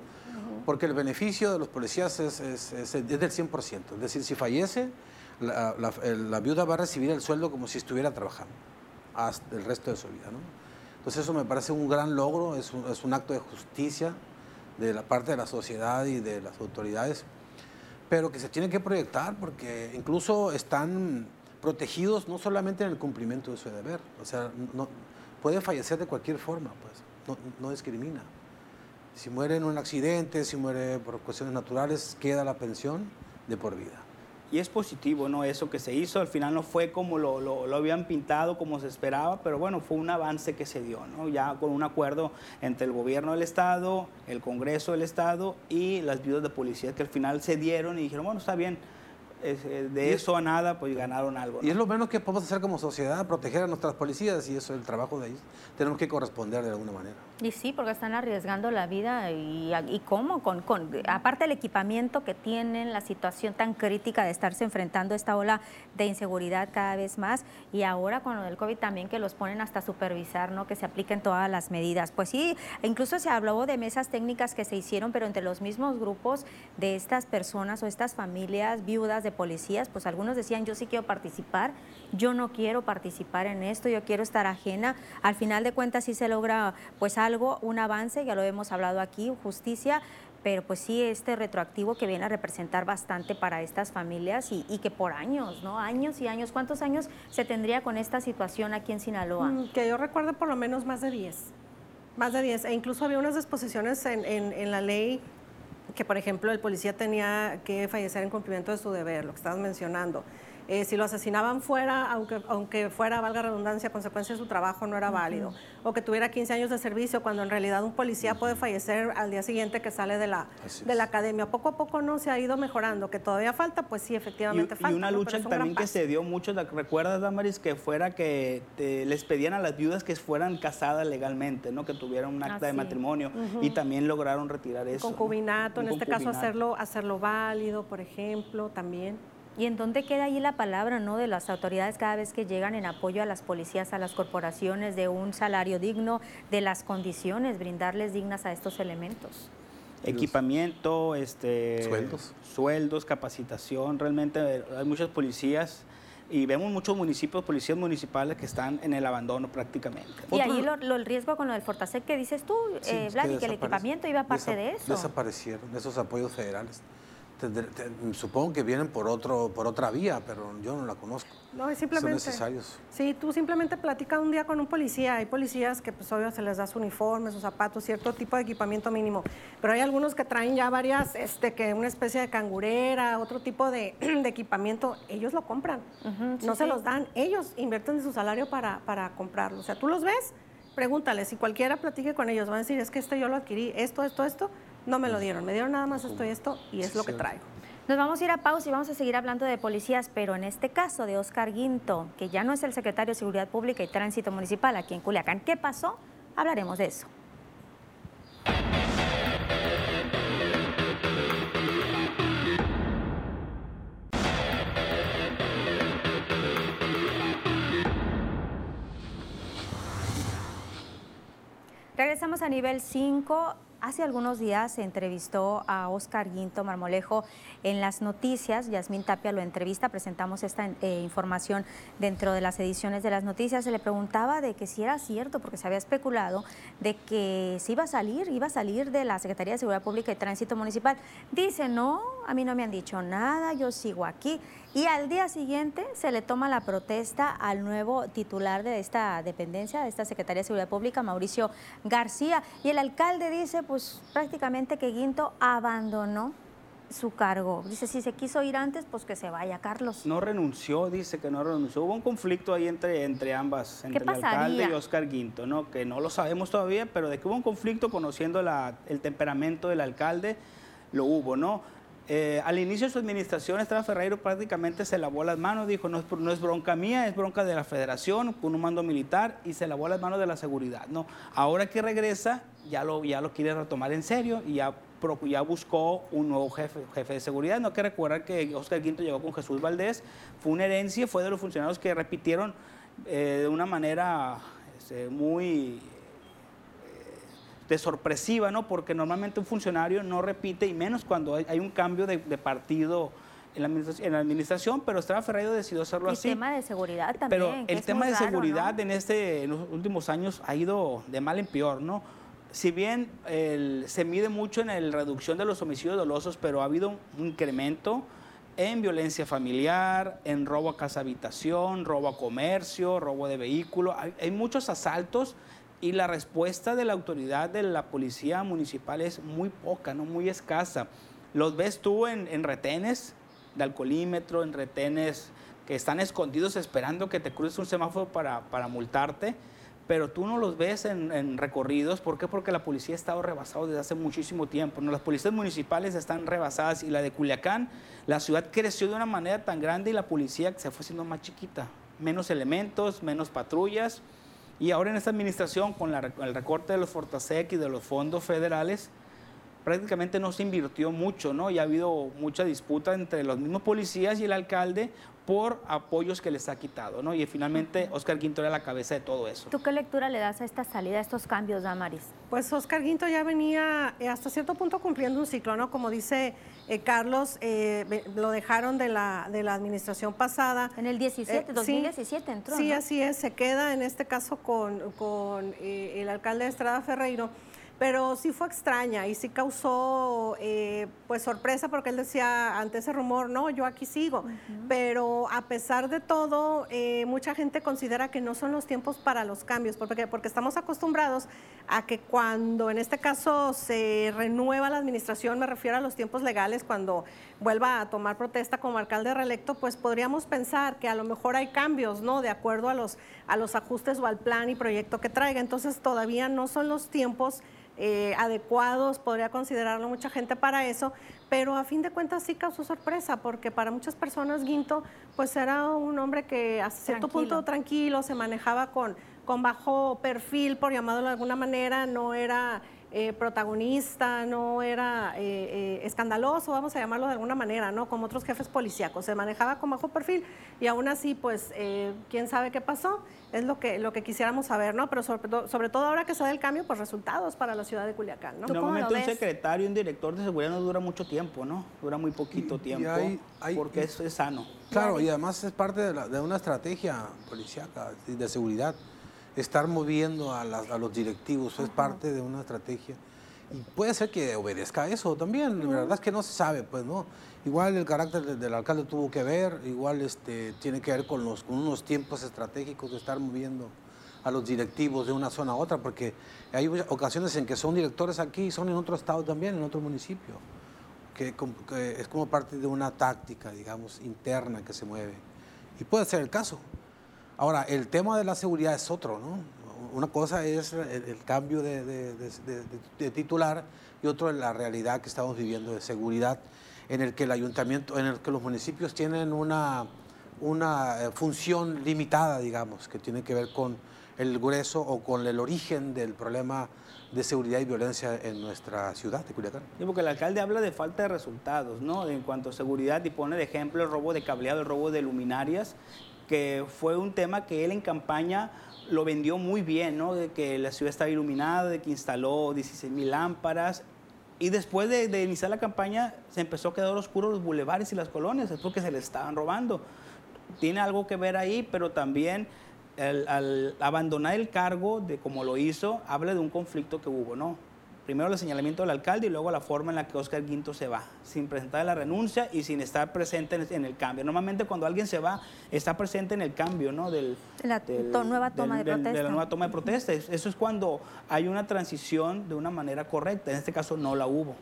porque el beneficio de los policías es, es, es, del 100%, es decir, si fallece, la, la, viuda va a recibir el sueldo como si estuviera trabajando hasta el resto de su vida. ¿no? Entonces eso me parece un gran logro, es un, acto de justicia de la parte de la sociedad y de las autoridades, pero que se tiene que proyectar porque incluso están protegidos no solamente en el cumplimiento de su deber, o sea, no, puede fallecer de cualquier forma, pues, no discrimina. Si muere en un accidente, si muere por cuestiones naturales, queda la pensión de por vida y es positivo, ¿no? Eso que se hizo, al final no fue como lo, lo, habían pintado, como se esperaba, pero bueno, fue un avance que se dio, ¿no? Ya con un acuerdo entre el gobierno del Estado, el Congreso del Estado y las viudas de policía que al final se dieron y dijeron, bueno, está bien, de eso a nada, pues ganaron algo. Y es lo menos que podemos hacer como sociedad, proteger a nuestras policías y eso es el trabajo de ellos. Tenemos que corresponder de alguna manera. Y sí, porque están arriesgando la vida y, y cómo, con, con, aparte del equipamiento que tienen, la situación tan crítica de estarse enfrentando esta ola de inseguridad cada vez más y ahora con lo del COVID también que los ponen hasta supervisar, ¿no? que se apliquen todas las medidas. Pues sí, incluso se habló de mesas técnicas que se hicieron, pero entre los mismos grupos de estas personas o estas familias viudas de policías, pues algunos decían, yo sí quiero participar, yo no quiero participar en esto, yo quiero estar ajena. Al final de cuentas sí se logra pues algo, un avance, ya lo hemos hablado aquí, justicia, pero pues sí este retroactivo que viene a representar bastante para estas familias y, que por años, ¿no? Años y años. ¿Cuántos años se tendría con esta situación aquí en Sinaloa? Mm, que yo recuerdo por lo menos más de 10. Más de 10. E incluso había unas disposiciones en la ley que por ejemplo el policía tenía que fallecer en cumplimiento de su deber, lo que estabas mencionando. Eh, si lo asesinaban fuera, aunque, aunque fuera, valga redundancia, consecuencia de su trabajo, no era válido. O que tuviera 15 años de servicio, cuando en realidad un policía puede fallecer al día siguiente que sale de la, de la academia. Poco a poco no se ha ido mejorando, que todavía falta, pues sí, efectivamente falta. Y una lucha también que se dio mucho, ¿recuerdas, Damaris, que fuera que les pedían a las viudas que fueran casadas legalmente, ¿no? que tuvieran un acta de matrimonio y también lograron retirar eso. Concubinato, en este caso hacerlo, hacerlo válido, por ejemplo, también. ¿Y en dónde queda ahí la palabra ¿no? de las autoridades cada vez que llegan en apoyo a las policías, a las corporaciones, de un salario digno, de las condiciones, brindarles dignas a estos elementos? Equipamiento, este, sueldos. sueldos, capacitación. Realmente hay muchas policías y vemos muchos municipios, policías municipales que están en el abandono prácticamente. Y ahí lo, el riesgo con lo del Fortasec que dices tú, eh, Vlad, y que el equipamiento iba parte de eso. Desaparecieron esos apoyos federales supongo que vienen por otro por otra vía, pero yo no la conozco. No, simplemente. Son necesarios. Sí, tú simplemente platicas un día con un policía. Hay policías que, pues, obvio, se les da su uniforme, sus zapatos, cierto tipo de equipamiento mínimo. Pero hay algunos que traen ya varias, este, que una especie de cangurera, otro tipo de, equipamiento. Ellos lo compran. no se los dan. Ellos invierten de su salario para, para comprarlo. O sea, tú los ves, pregúntale. Si cualquiera platique con ellos, van a decir, es que esto yo lo adquirí, esto, esto, esto no me lo dieron, me dieron nada más esto y esto y es lo que traigo. Nos vamos a ir a pausa y vamos a seguir hablando de policías, pero en este caso de Oscar Guinto, que ya no es el secretario de Seguridad Pública y Tránsito Municipal aquí en Culiacán. ¿Qué pasó? Hablaremos de eso. Regresamos a nivel 5. Hace algunos días se entrevistó a Oscar Guinto Marmolejo en las noticias. Yasmín Tapia lo entrevista, presentamos esta eh, información dentro de las ediciones de las noticias. Se le preguntaba de que si era cierto, porque se había especulado de que se iba a salir, iba a salir de la Secretaría de Seguridad Pública y Tránsito Municipal. Dice, no, a mí no me han dicho nada, yo sigo aquí. Y al día siguiente se le toma la protesta al nuevo titular de esta dependencia, de esta Secretaría de Seguridad Pública, Mauricio García. Y el alcalde dice, pues prácticamente que Guinto abandonó su cargo. Dice, si se quiso ir antes, pues que se vaya, Carlos. No renunció, dice que no renunció. Hubo un conflicto ahí entre, entre ambas, entre el alcalde y Oscar Guinto, ¿no? que no lo sabemos todavía, pero de que hubo un conflicto conociendo la, el temperamento del alcalde, lo hubo, ¿no? Eh, al inicio de su administración, Estrada Ferreiro prácticamente se lavó las manos, dijo, no es, bronca mía, es bronca de la federación, con un mando militar, y se lavó las manos de la seguridad. ¿no? Ahora que regresa, ya lo, ya lo quiere retomar en serio y ya, ya buscó un nuevo jefe, jefe de seguridad. No hay que recordar que Oscar Quinto llegó con Jesús Valdés, fue una herencia, fue de los funcionarios que repitieron eh, de una manera este, muy de sorpresiva, ¿no? Porque normalmente un funcionario no repite, y menos cuando hay, un cambio de, partido en la, administración, pero Estrada Ferreiro decidió hacerlo así. El tema de seguridad también. Pero el tema de seguridad en, este, en los últimos años ha ido de mal en peor, ¿no? Si bien se mide mucho en la reducción de los homicidios dolosos, pero ha habido un incremento en violencia familiar, en robo a casa habitación, robo a comercio, robo de vehículo. hay muchos asaltos y la respuesta de la autoridad de la policía municipal es muy poca, no muy escasa. Los ves tú en, retenes de alcoholímetro, en retenes que están escondidos esperando que te cruces un semáforo para, para multarte, pero tú no los ves en, recorridos. ¿Por qué? Porque la policía ha estado rebasada desde hace muchísimo tiempo. ¿no? Las policías municipales están rebasadas y la de Culiacán, la ciudad creció de una manera tan grande y la policía se fue haciendo más chiquita. Menos elementos, menos patrullas y ahora en esta administración, con el recorte de los Fortasec y de los fondos federales, prácticamente no se invirtió mucho, ¿no? Y ha habido mucha disputa entre los mismos policías y el alcalde por apoyos que les ha quitado, ¿no? Y finalmente Oscar Guinto era la cabeza de todo eso. ¿Tú qué lectura le das a esta salida, a estos cambios, Damaris? Pues Oscar Guinto ya venía eh, hasta cierto punto cumpliendo un ciclo, ¿no? Como dice eh, Carlos, eh, lo dejaron de la, de la administración pasada. En el 17, 2017 entró. Sí, así es, se queda en este caso con, con el alcalde de Estrada Ferreiro pero sí fue extraña y sí causó eh, pues sorpresa porque él decía ante ese rumor, no, yo aquí sigo. Pero a pesar de todo, eh, mucha gente considera que no son los tiempos para los cambios, porque, porque estamos acostumbrados a que cuando en este caso se renueva la administración, me refiero a los tiempos legales, cuando vuelva a tomar protesta como alcalde reelecto, pues podríamos pensar que a lo mejor hay cambios, ¿no? De acuerdo a los, a los ajustes o al plan y proyecto que traiga. Entonces todavía no son los tiempos eh, adecuados, podría considerarlo mucha gente para eso, pero a fin de cuentas sí causó sorpresa, porque para muchas personas Guinto pues era un hombre que a cierto punto tranquilo, se manejaba con, con bajo perfil, por llamarlo de alguna manera, no era eh, protagonista, no era eh, escandaloso, vamos a llamarlo de alguna manera, ¿no? Como otros jefes policíacos, se manejaba con bajo perfil y aún así, pues, quién sabe qué pasó es lo que, lo que quisiéramos saber, ¿no? Pero sobre, todo, sobre todo ahora que se da el cambio, pues resultados para la ciudad de Culiacán, ¿no? Normalmente un secretario, un director de seguridad no dura mucho tiempo, ¿no? Dura muy poquito tiempo, porque es, es, sano. Claro, y además es parte de, una estrategia policíaca de seguridad. Estar moviendo a, los directivos es parte de una estrategia. Y puede ser que obedezca a eso también, la verdad es que no se sabe, pues, ¿no? Igual el carácter del alcalde tuvo que ver, igual este, tiene que ver con, los, con unos tiempos estratégicos de estar moviendo a los directivos de una zona a otra, porque hay ocasiones en que son directores aquí y son en otro estado también, en otro municipio, que, es como parte de una táctica, digamos, interna que se mueve. Y puede ser el caso. Ahora, el tema de la seguridad es otro, ¿no? Una cosa es el, cambio de, titular y otro es la realidad que estamos viviendo de seguridad en el que el ayuntamiento, en el que los municipios tienen una, una eh, función limitada, digamos, que tiene que ver con el grueso o con el origen del problema de seguridad y violencia en nuestra ciudad de Culiacán. Sí, porque el alcalde habla de falta de resultados, ¿no? En cuanto a seguridad y pone de ejemplo el robo de cableado, el robo de luminarias, que fue un tema que él en campaña lo vendió muy bien, ¿no? De que la ciudad estaba iluminada, de que instaló 16 mil lámparas y después de, iniciar la campaña se empezó a quedar oscuro los bulevares y las colonias, es porque se les estaban robando. Tiene algo que ver ahí, pero también al abandonar el cargo de como lo hizo, habla de un conflicto que hubo, ¿no? Primero el señalamiento del alcalde y luego la forma en la que Oscar Guinto se va, sin presentar la renuncia y sin estar presente en el cambio. Normalmente cuando alguien se va, está presente en el cambio, ¿no? Del, la nueva toma de protesta. De la nueva toma de protesta. Eso es cuando hay una transición de una manera correcta. En este caso no la hubo.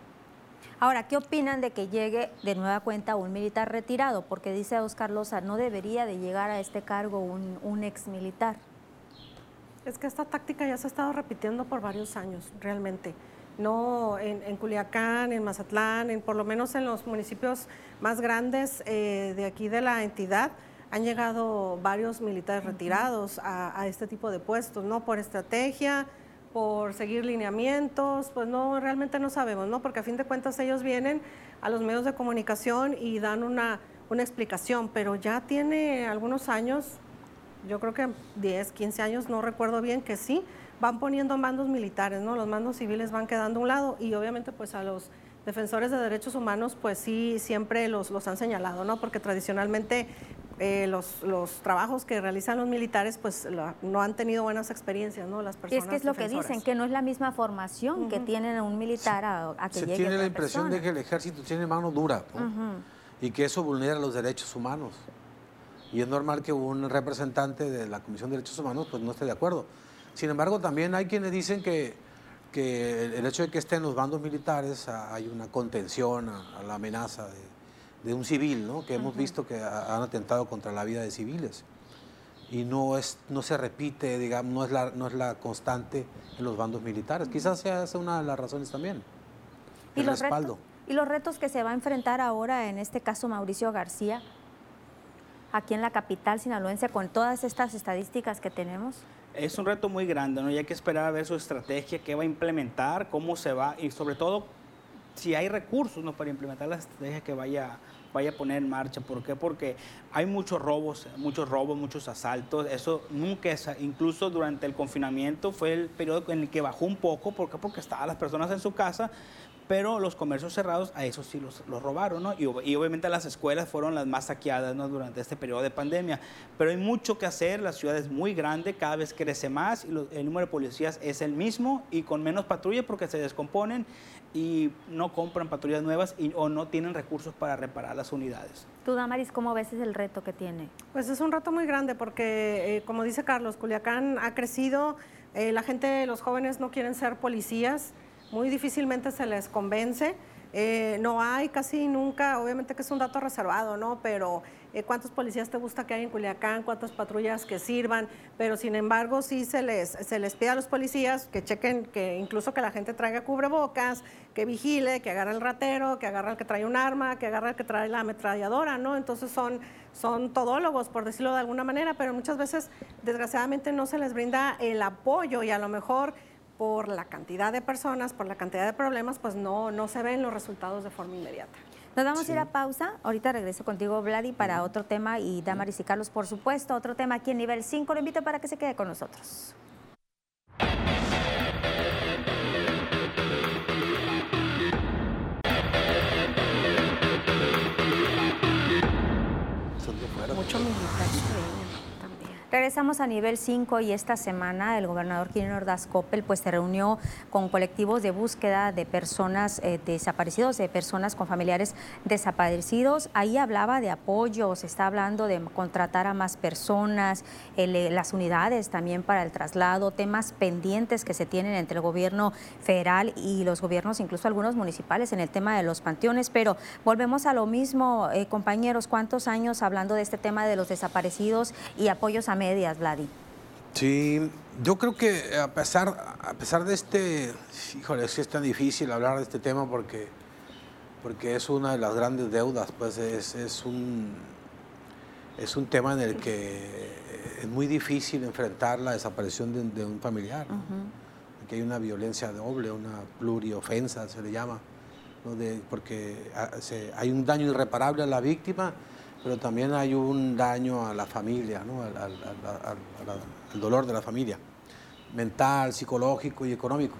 Ahora, ¿qué opinan de que llegue de nueva cuenta un militar retirado? Porque dice Oscar Loza, no debería de llegar a este cargo un, un ex militar. Es que esta táctica ya se ha estado repitiendo por varios años, realmente. No en, Culiacán, en Mazatlán, en, por lo menos en los municipios más grandes eh, de aquí de la entidad, han llegado varios militares retirados a, a, este tipo de puestos, ¿no? Por estrategia, por seguir lineamientos, pues no, realmente no sabemos, ¿no? Porque a fin de cuentas ellos vienen a los medios de comunicación y dan una, una explicación, pero ya tiene algunos años, yo creo que 10, 15 años, no recuerdo bien, que sí, van poniendo mandos militares, ¿no? Los mandos civiles van quedando a un lado y obviamente pues a los defensores de derechos humanos pues sí siempre los, los han señalado, ¿no? Porque tradicionalmente eh, los, los, trabajos que realizan los militares pues no han tenido buenas experiencias, ¿no? Las personas. Y es que es lo que dicen, que no es la misma formación que tienen un militar a, a, que Se tiene la impresión de que el ejército tiene mano dura y que eso vulnera los derechos humanos. Y es normal que un representante de la Comisión de Derechos Humanos pues no esté de acuerdo. Sin embargo, también hay quienes dicen que, que el hecho de que estén los bandos militares hay una contención a la amenaza de de un civil, ¿no? que hemos visto que han atentado contra la vida de civiles. Y no, es, no se repite, digamos, no es, la, no es la constante en los bandos militares. Quizás sea esa una de las razones también. ¿Y los respaldo. Retos, ¿Y los retos que se va a enfrentar ahora, en este caso Mauricio García, aquí en la capital sinaloense, con todas estas estadísticas que tenemos? Es un reto muy grande, ¿no? Y hay que esperar a ver su estrategia, qué va a implementar, cómo se va, y sobre todo si hay recursos ¿no? para implementar la estrategia que vaya vaya a poner en marcha. ¿Por qué? Porque hay muchos robos, muchos robos, muchos asaltos. Eso nunca es, incluso durante el confinamiento fue el periodo en el que bajó un poco. ¿Por qué? Porque estaban las personas en su casa, pero los comercios cerrados a eso sí los, los robaron, ¿no? Y, y, obviamente las escuelas fueron las más saqueadas, ¿no? Durante este periodo de pandemia. Pero hay mucho que hacer, la ciudad es muy grande, cada vez crece más y el número de policías es el mismo y con menos patrullas porque se descomponen y no compran patrullas nuevas y, o no tienen recursos para reparar las unidades. Tú, Damaris, ¿cómo ves el reto que tiene? Pues es un reto muy grande porque, eh, como dice Carlos, Culiacán ha crecido, eh, la gente, los jóvenes no quieren ser policías, muy difícilmente se les convence. Eh, no hay casi nunca, obviamente que es un dato reservado, ¿no? Pero eh, cuántos policías te gusta que hay en Culiacán, cuántas patrullas que sirvan, pero sin embargo sí se les, se les pide a los policías que chequen, que incluso que la gente traiga cubrebocas, que vigile, que agarre el ratero, que agarre el que trae un arma, que agarre el que trae la ametralladora, ¿no? Entonces son, son todólogos, por decirlo de alguna manera, pero muchas veces desgraciadamente no se les brinda el apoyo y a lo mejor por la cantidad de personas, por la cantidad de problemas, pues no, no se ven los resultados de forma inmediata. Nos vamos a ir a pausa. Ahorita regreso contigo, Vladi, para otro tema y Damaris y Carlos, por supuesto, otro tema aquí en nivel 5. Lo invito para que se quede con nosotros. Mucho militar. Regresamos a nivel 5 y esta semana el gobernador Quirino Ordaz Coppel pues se reunió con colectivos de búsqueda de personas eh, desaparecidos, de personas con familiares desaparecidos. Ahí hablaba de apoyo, se está hablando de contratar a más personas, eh, las unidades también para el traslado, temas pendientes que se tienen entre el gobierno federal y los gobiernos, incluso algunos municipales en el tema de los panteones. Pero volvemos a lo mismo, eh, compañeros, ¿cuántos años hablando de este tema de los desaparecidos y apoyos a medias, Vladi. Sí, yo creo que a pesar, a pesar de este, híjole, es que es tan difícil hablar de este tema porque, porque es una de las grandes deudas, pues es, es un, es un tema en el que es muy difícil enfrentar la desaparición de, un familiar, que hay una violencia doble, una pluriofensa se le llama, porque ah, hay un daño irreparable a la víctima pero también hay un daño a la familia, ¿no? al, dolor de la familia, mental, psicológico y económico.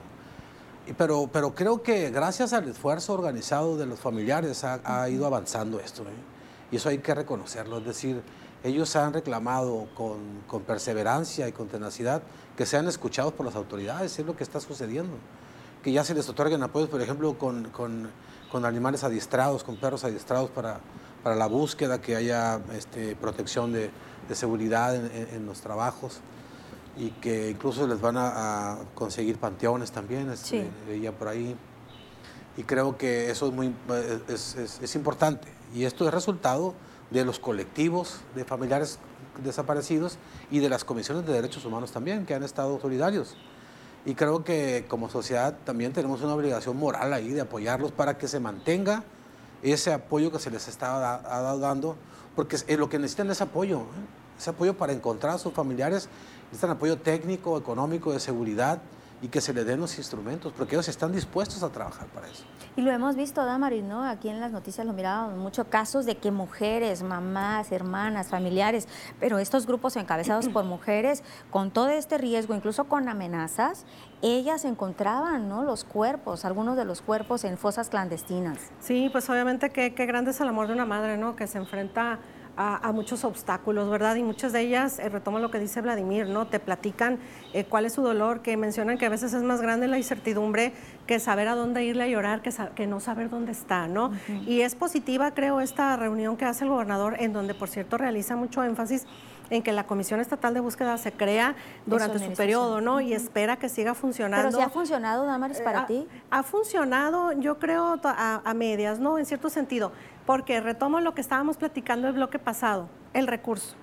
pero, pero creo que gracias al esfuerzo organizado de los familiares ha, ido avanzando esto. ¿eh? Y eso hay que reconocerlo. Es decir, ellos han reclamado con, con, perseverancia y con tenacidad que sean escuchados por las autoridades. Es lo que está sucediendo. Que ya se les otorguen apoyos, por ejemplo, con, con, con animales adiestrados, con perros adiestrados para para la búsqueda, que haya este, protección de, seguridad en, los trabajos y que incluso les van a, conseguir panteones también, este, por ahí. Y creo que eso es, muy, es, es importante. Y esto es resultado de los colectivos de familiares desaparecidos y de las comisiones de derechos humanos también, que han estado solidarios. Y creo que como sociedad también tenemos una obligación moral ahí de apoyarlos para que se mantenga ese apoyo que se les está dando, porque lo que necesitan es apoyo, ¿eh? ese apoyo para encontrar a sus familiares, necesitan apoyo técnico, económico, de seguridad y que se les den los instrumentos, porque ellos están dispuestos a trabajar para eso. Y lo hemos visto, Damaris, ¿no? Aquí en las noticias lo mirábamos, muchos casos de que mujeres, mamás, hermanas, familiares, pero estos grupos encabezados por mujeres, con todo este riesgo, incluso con amenazas, ellas encontraban ¿no? los cuerpos, algunos de los cuerpos en fosas clandestinas. Sí, pues obviamente qué, qué grande es el amor de una madre, ¿no? Que se enfrenta a, muchos obstáculos, ¿verdad? Y muchas de ellas, eh, retomo lo que dice Vladimir, ¿no? Te platican eh, cuál es su dolor, que mencionan que a veces es más grande la incertidumbre que saber a dónde irle a llorar, que, que no saber dónde está, ¿no? Y es positiva, creo, esta reunión que hace el gobernador, en donde, por cierto, realiza mucho énfasis en que la Comisión Estatal de Búsqueda se crea durante su periodo, ¿no? Y espera que siga funcionando. Pero si ha funcionado, Damaris, para eh, ti. Ha funcionado, yo creo, a, a, medias, ¿no? En cierto sentido porque retomo lo que estábamos platicando el bloque pasado, el recurso.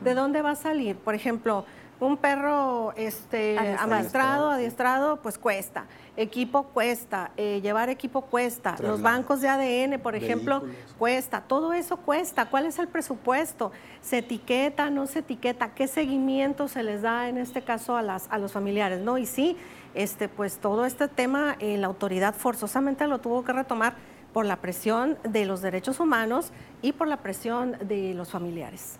¿De dónde va a salir? Por ejemplo, un perro este, adiestrado, adiestrado, pues cuesta. Equipo cuesta, eh, llevar equipo cuesta. Los bancos de ADN, por ejemplo, cuesta. Todo eso cuesta. ¿Cuál es el presupuesto? ¿Se etiqueta, no se etiqueta? ¿Qué seguimiento se les da en este caso a, las, a los familiares? ¿no? Y sí, este, pues todo este tema, eh, la autoridad forzosamente lo tuvo que retomar por la presión de los derechos humanos y por la presión de los familiares.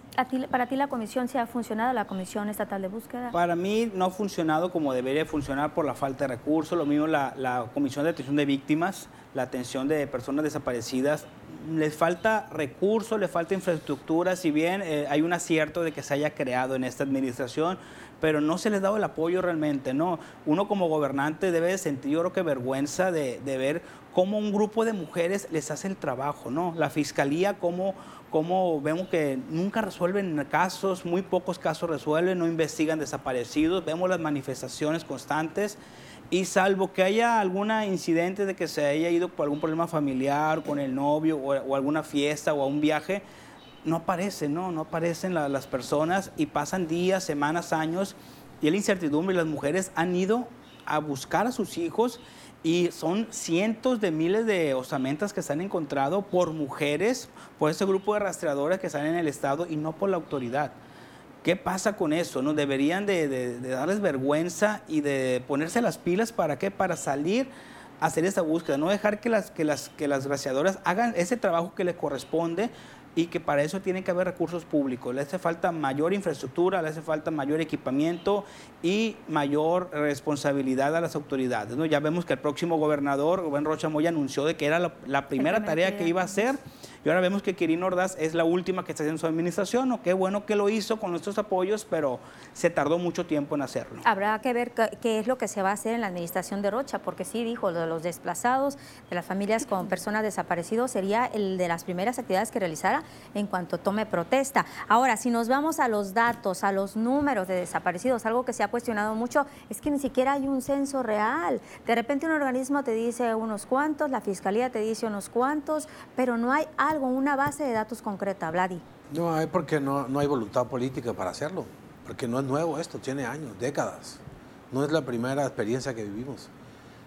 ¿Para ti la comisión se ha funcionado, la Comisión Estatal de Búsqueda? Para mí no ha funcionado como debería funcionar por la falta de recursos. Lo mismo la, Comisión de Atención de Víctimas, la atención de personas desaparecidas. Les falta recursos, les falta infraestructura, si bien eh, hay un acierto de que se haya creado en esta administración, pero no se les ha dado el apoyo realmente, ¿no? Uno como gobernante debe sentir, yo creo que vergüenza de, ver cómo un grupo de mujeres les hace el trabajo, ¿no? La fiscalía, cómo, cómo vemos que nunca resuelven casos, muy pocos casos resuelven, no investigan desaparecidos, vemos las manifestaciones constantes. Y salvo que haya algún incidente de que se haya ido por algún problema familiar con el novio o, alguna fiesta o un viaje, no aparecen, ¿no? No aparecen las personas y pasan días, semanas, años y la incertidumbre las mujeres han ido a buscar a sus hijos y son cientos de miles de osamentas que se han encontrado por mujeres, por ese grupo de rastreadoras que están en el Estado y no por la autoridad. ¿Qué pasa con eso? ¿No? Deberían de, darles vergüenza y de ponerse las pilas para qué? Para salir a hacer esa búsqueda, no dejar que las, que las, que las rastreadoras hagan ese trabajo que les corresponde, y que para eso tiene que haber recursos públicos. Le hace falta mayor infraestructura, le hace falta mayor equipamiento y mayor responsabilidad a las autoridades. ¿no? Ya vemos que el próximo gobernador, Rubén Rocha Moya, anunció de que era la, primera tarea que iba a hacer y ahora vemos que Quirino Ordaz es la última que está haciendo su administración, ¿no? Qué bueno que lo hizo con nuestros apoyos, pero se tardó mucho tiempo en hacerlo. Habrá que ver qué es lo que se va a hacer en la administración de Rocha, porque sí dijo, de los desplazados, de las familias con personas desaparecidas, sería el de las primeras actividades que realizara en cuanto tome protesta. Ahora, si nos vamos a los datos, a los números de desaparecidos, algo que se ha cuestionado mucho es que ni siquiera hay un censo real. De repente un organismo te dice unos cuantos, la fiscalía te dice unos cuantos, pero no hay algo, una base de datos concreta, Vladi. No hay porque no, no hay voluntad política para hacerlo, porque no es nuevo esto, tiene años, décadas. No es la primera experiencia que vivimos.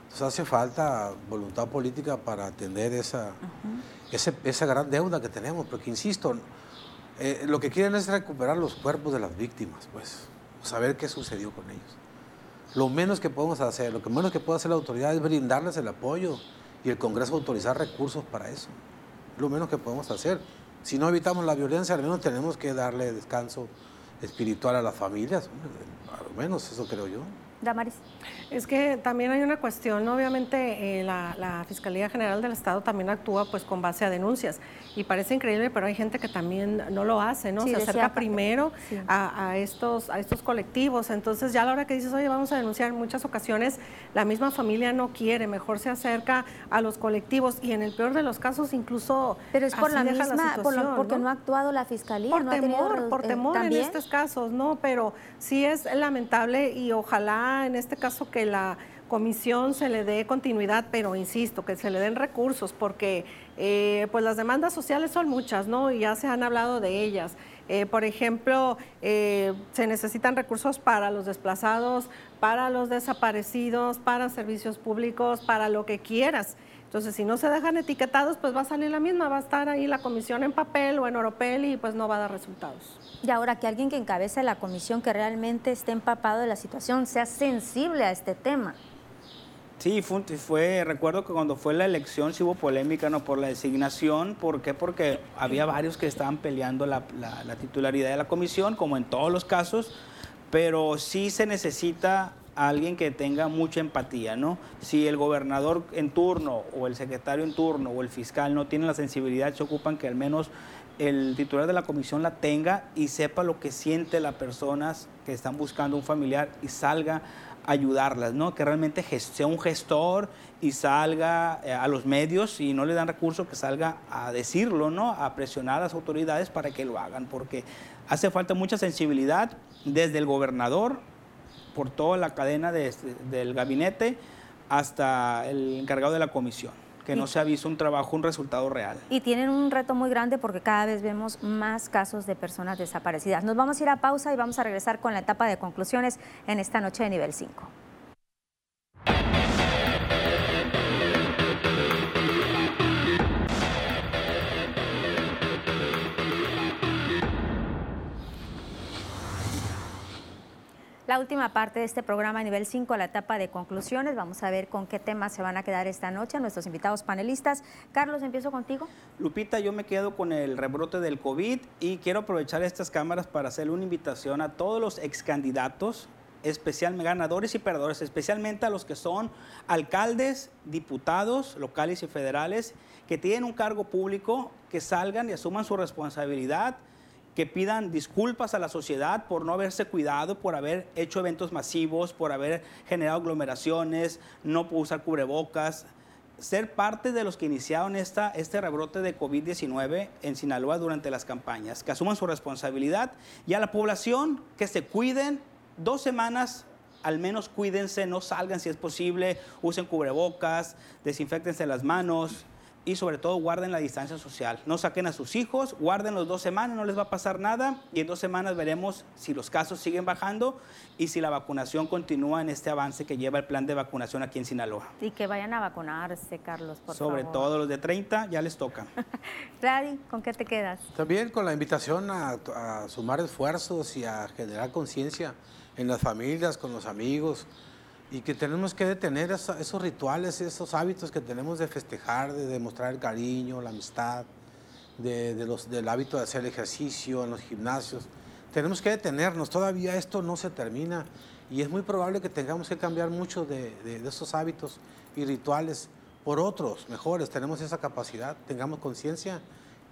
Entonces hace falta voluntad política para atender esa, esa gran deuda que tenemos, porque insisto, eh, lo que quieren es recuperar los cuerpos de las víctimas, pues, saber qué sucedió con ellos. Lo menos que podemos hacer, lo que menos que puede hacer la autoridad es brindarles el apoyo y el Congreso autorizar recursos para eso lo menos que podemos hacer. Si no evitamos la violencia, al menos tenemos que darle descanso espiritual a las familias. Al menos eso creo yo. Damaris. Es que también hay una cuestión, obviamente eh, la, Fiscalía General del Estado también actúa pues con base a denuncias y parece increíble, pero hay gente que también no lo hace, ¿no? Se acerca primero a, estos, a estos colectivos, entonces ya a la hora que dices, oye, vamos a denunciar, en muchas ocasiones la misma familia no quiere, mejor se acerca a los colectivos y en el peor de los casos incluso... Pero es por la misma, porque ¿no? ha actuado la Fiscalía, por temor, por eh, temor en estos casos, ¿no? Pero sí es lamentable y ojalá en este caso que la comisión se le dé continuidad, pero insisto, que se le den recursos, porque eh, pues las demandas sociales son muchas, ¿no? Y ya se han hablado de ellas. Eh, por ejemplo, eh, se necesitan recursos para los desplazados, para los desaparecidos, para servicios públicos, para lo que quieras. Entonces, si no se dejan etiquetados, pues va a salir la misma, va a estar ahí la comisión en papel o en oropel y pues no va a dar resultados. Y ahora que alguien que encabece la comisión que realmente esté empapado de la situación sea sensible a este tema. Sí, fue, recuerdo que cuando fue la elección sí hubo polémica ¿no? por la designación. ¿Por qué? Porque había varios que estaban peleando la, titularidad de la comisión, como en todos los casos, pero sí se necesita alguien que tenga mucha empatía, ¿no? Si el gobernador en turno o el secretario en turno o el fiscal no tienen la sensibilidad, se ocupan que al menos el titular de la comisión la tenga y sepa lo que siente las personas que están buscando un familiar y salga ayudarlas, ¿no? Que realmente sea un gestor y salga eh, a los medios y no le dan recursos, que salga a decirlo, ¿no? A presionar a las autoridades para que lo hagan, porque hace falta mucha sensibilidad desde el gobernador, por toda la cadena del gabinete, hasta el encargado de la comisión que no se ha visto un trabajo, un resultado real. Y tienen un reto muy grande porque cada vez vemos más casos de personas desaparecidas. Nos vamos a ir a pausa y vamos a regresar con la etapa de conclusiones en esta noche de nivel 5. La última parte de este programa, nivel 5, la etapa de conclusiones. Vamos a ver con qué temas se van a quedar esta noche nuestros invitados panelistas. Carlos, empiezo contigo. Lupita, yo me quedo con el rebrote del COVID y quiero aprovechar estas cámaras para hacerle una invitación a todos los ex candidatos, especialmente ganadores y perdedores, especialmente a los que son alcaldes, diputados locales y federales, que tienen un cargo público, que salgan y asuman su responsabilidad que pidan disculpas a la sociedad por no haberse cuidado, por haber hecho eventos masivos, por haber generado aglomeraciones, no usar cubrebocas, ser parte de los que iniciaron esta, este rebrote de COVID-19 en Sinaloa durante las campañas, que asuman su responsabilidad y a la población que se cuiden dos semanas. Al menos cuídense, no salgan si es posible, usen cubrebocas, desinfectense las manos, y sobre todo guarden la distancia social. No saquen a sus hijos, guarden los dos semanas, no les va a pasar nada y en dos semanas veremos si los casos siguen bajando y si la vacunación continúa en este avance que lleva el plan de vacunación aquí en Sinaloa. Y que vayan a vacunarse, Carlos, por sobre favor. Sobre todo los de 30 ya les toca. Radi, ¿con qué te quedas? También con la invitación a, a sumar esfuerzos y a generar conciencia en las familias, con los amigos, y que tenemos que detener esos rituales, esos hábitos que tenemos de festejar, de demostrar el cariño, la amistad, de, los, del hábito de hacer ejercicio en los gimnasios. Tenemos que detenernos, todavía esto no se termina y es muy probable que tengamos que cambiar muchos de, de esos hábitos y rituales por otros mejores. Tenemos esa capacidad, tengamos conciencia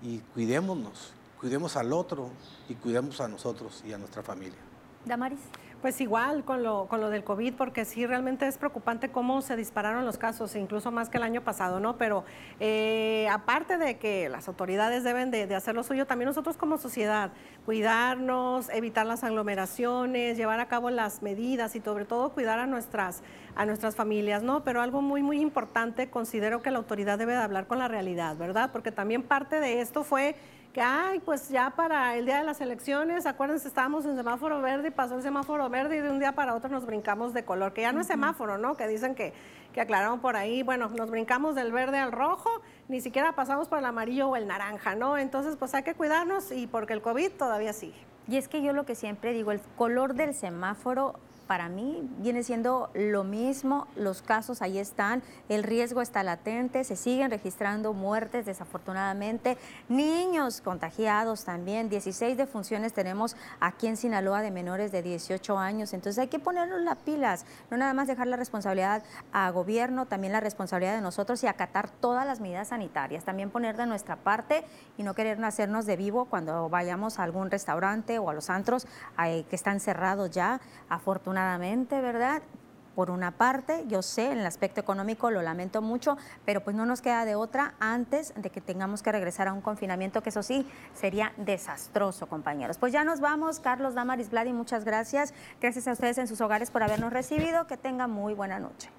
y cuidémonos, cuidemos al otro y cuidemos a nosotros y a nuestra familia. Damaris. Pues igual con lo, con lo del COVID, porque sí realmente es preocupante cómo se dispararon los casos, incluso más que el año pasado, ¿no? Pero eh, aparte de que las autoridades deben de, hacer lo suyo, también nosotros como sociedad, cuidarnos, evitar las aglomeraciones, llevar a cabo las medidas y sobre todo cuidar a nuestras, a nuestras familias, ¿no? Pero algo muy, muy importante, considero que la autoridad debe de hablar con la realidad, ¿verdad? Porque también parte de esto fue que, ay, pues ya para el día de las elecciones, acuérdense, estábamos en semáforo verde y pasó el semáforo verde y de un día para otro nos brincamos de color, que ya no es semáforo, ¿no? Que dicen que, que aclararon por ahí, bueno, nos brincamos del verde al rojo, ni siquiera pasamos por el amarillo o el naranja, ¿no? Entonces, pues hay que cuidarnos y porque el COVID todavía sigue. Y es que yo lo que siempre digo, el color del semáforo para mí viene siendo lo mismo, los casos ahí están, el riesgo está latente, se siguen registrando muertes desafortunadamente, niños contagiados también, 16 defunciones tenemos aquí en Sinaloa de menores de 18 años, entonces hay que ponernos las pilas, no nada más dejar la responsabilidad a gobierno, también la responsabilidad de nosotros y acatar todas las medidas sanitarias, también poner de nuestra parte y no querer hacernos de vivo cuando vayamos a algún restaurante o a los antros eh, que están cerrados ya, afortunadamente afortunadamente, ¿verdad? Por una parte, yo sé, en el aspecto económico lo lamento mucho, pero pues no nos queda de otra antes de que tengamos que regresar a un confinamiento, que eso sí, sería desastroso, compañeros. Pues ya nos vamos, Carlos Damaris Vladi, muchas gracias. Gracias a ustedes en sus hogares por habernos recibido. Que tengan muy buena noche.